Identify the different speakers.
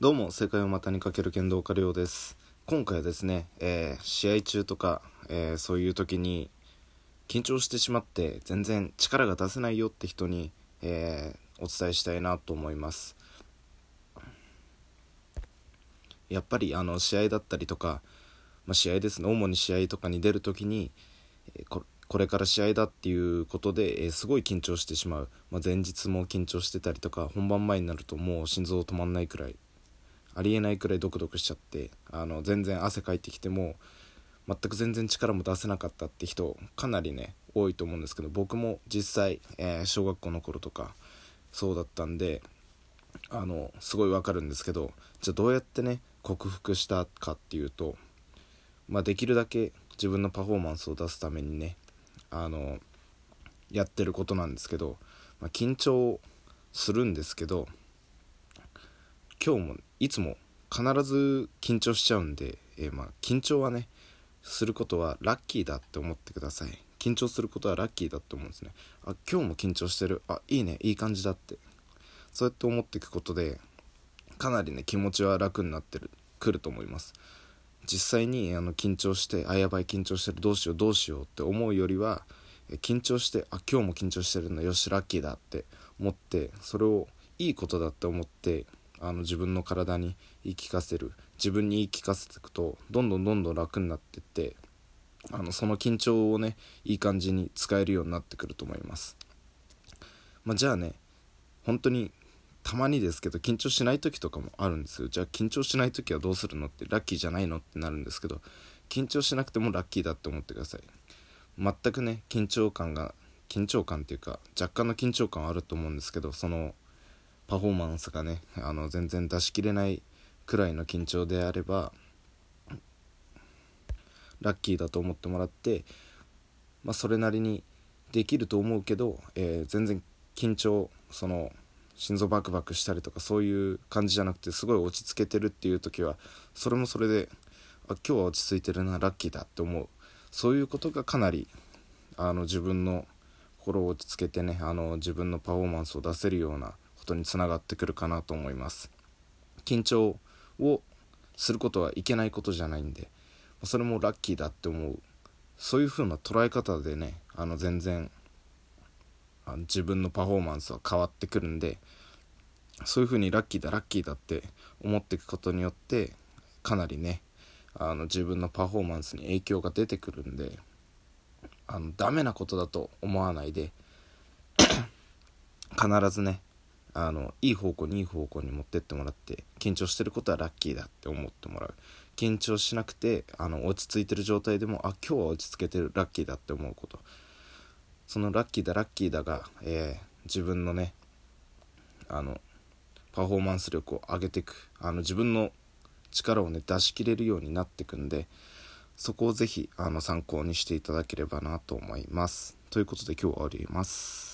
Speaker 1: どうも世界を股にかける剣道家亮です。今回はですね、えー、試合中とか、えー、そういう時に緊張してしまって全然力が出せないよって人に、えー、お伝えしたいなと思います。やっぱりあの試合だったりとか、まあ、試合ですね主に試合とかに出る時に、えここれから試合だっていうことで、えー、すごい緊張してしまう、まあ、前日も緊張してたりとか本番前になるともう心臓止まんないくらいありえないくらいドクドクしちゃってあの全然汗かいてきても全く全然力も出せなかったって人かなりね多いと思うんですけど僕も実際、えー、小学校の頃とかそうだったんであのすごいわかるんですけどじゃあどうやってね克服したかっていうと、まあ、できるだけ自分のパフォーマンスを出すためにねあのやってることなんですけど、まあ、緊張するんですけど今日もいつも必ず緊張しちゃうんで、えー、まあ緊張はねすることはラッキーだって思ってください。緊張することはラッキーだって思うんですね。あ今日も緊張してる。あいいね。いい感じだって。そうやって思っていくことでかなりね気持ちは楽になってるくると思います。実際にあの緊張してあやばい緊張してる。どうしようどうしようって思うよりは緊張してあ今日も緊張してるんだよしラッキーだって思ってそれをいいことだって思ってあの自分の体に言い聞かせる。自分に言い聞かせていくとどんどんどんどん楽になっていってあのその緊張をねいい感じに使えるようになってくると思います、まあ、じゃあね本当にたまにですけど緊張しない時とかもあるんですよ。じゃあ緊張しない時はどうするのってラッキーじゃないのってなるんですけど緊張しなくてもラッキーだって思ってください。全くね緊張感が緊張感っていうか若干の緊張感はあると思うんですけどそのパフォーマンスがねあの全然出しきれないくらいの緊張であればラッキーだと思ってもらって、まあ、それなりにできると思うけど、えー、全然緊張その心臓バクバクしたりとかそういう感じじゃなくてすごい落ち着けてるっていう時はそれもそれであ今日は落ち着いてるなラッキーだって思う。そういうことがかなりあの自分の心を落ち着けてねあの自分のパフォーマンスを出せるようなことにつながってくるかなと思います。緊張をすることはいけないことじゃないんでそれもラッキーだって思う。そういう風な捉え方でねあの全然あの自分のパフォーマンスは変わってくるんでそういう風にラッキーだラッキーだって思っていくことによってかなりねあの自分のパフォーマンスに影響が出てくるんであのダメなことだと思わないで 必ずねあのいい方向にいい方向に持ってってもらって緊張してることはラッキーだって思ってもらう。緊張しなくてあの落ち着いてる状態でもあ今日は落ち着けてるラッキーだって思うこと。そのラッキーだラッキーだが、えー、自分のねあのパフォーマンス力を上げていくあの自分の力をね出し切れるようになっていくんでそこをぜひあの参考にしていただければなと思います。ということで今日は終わります。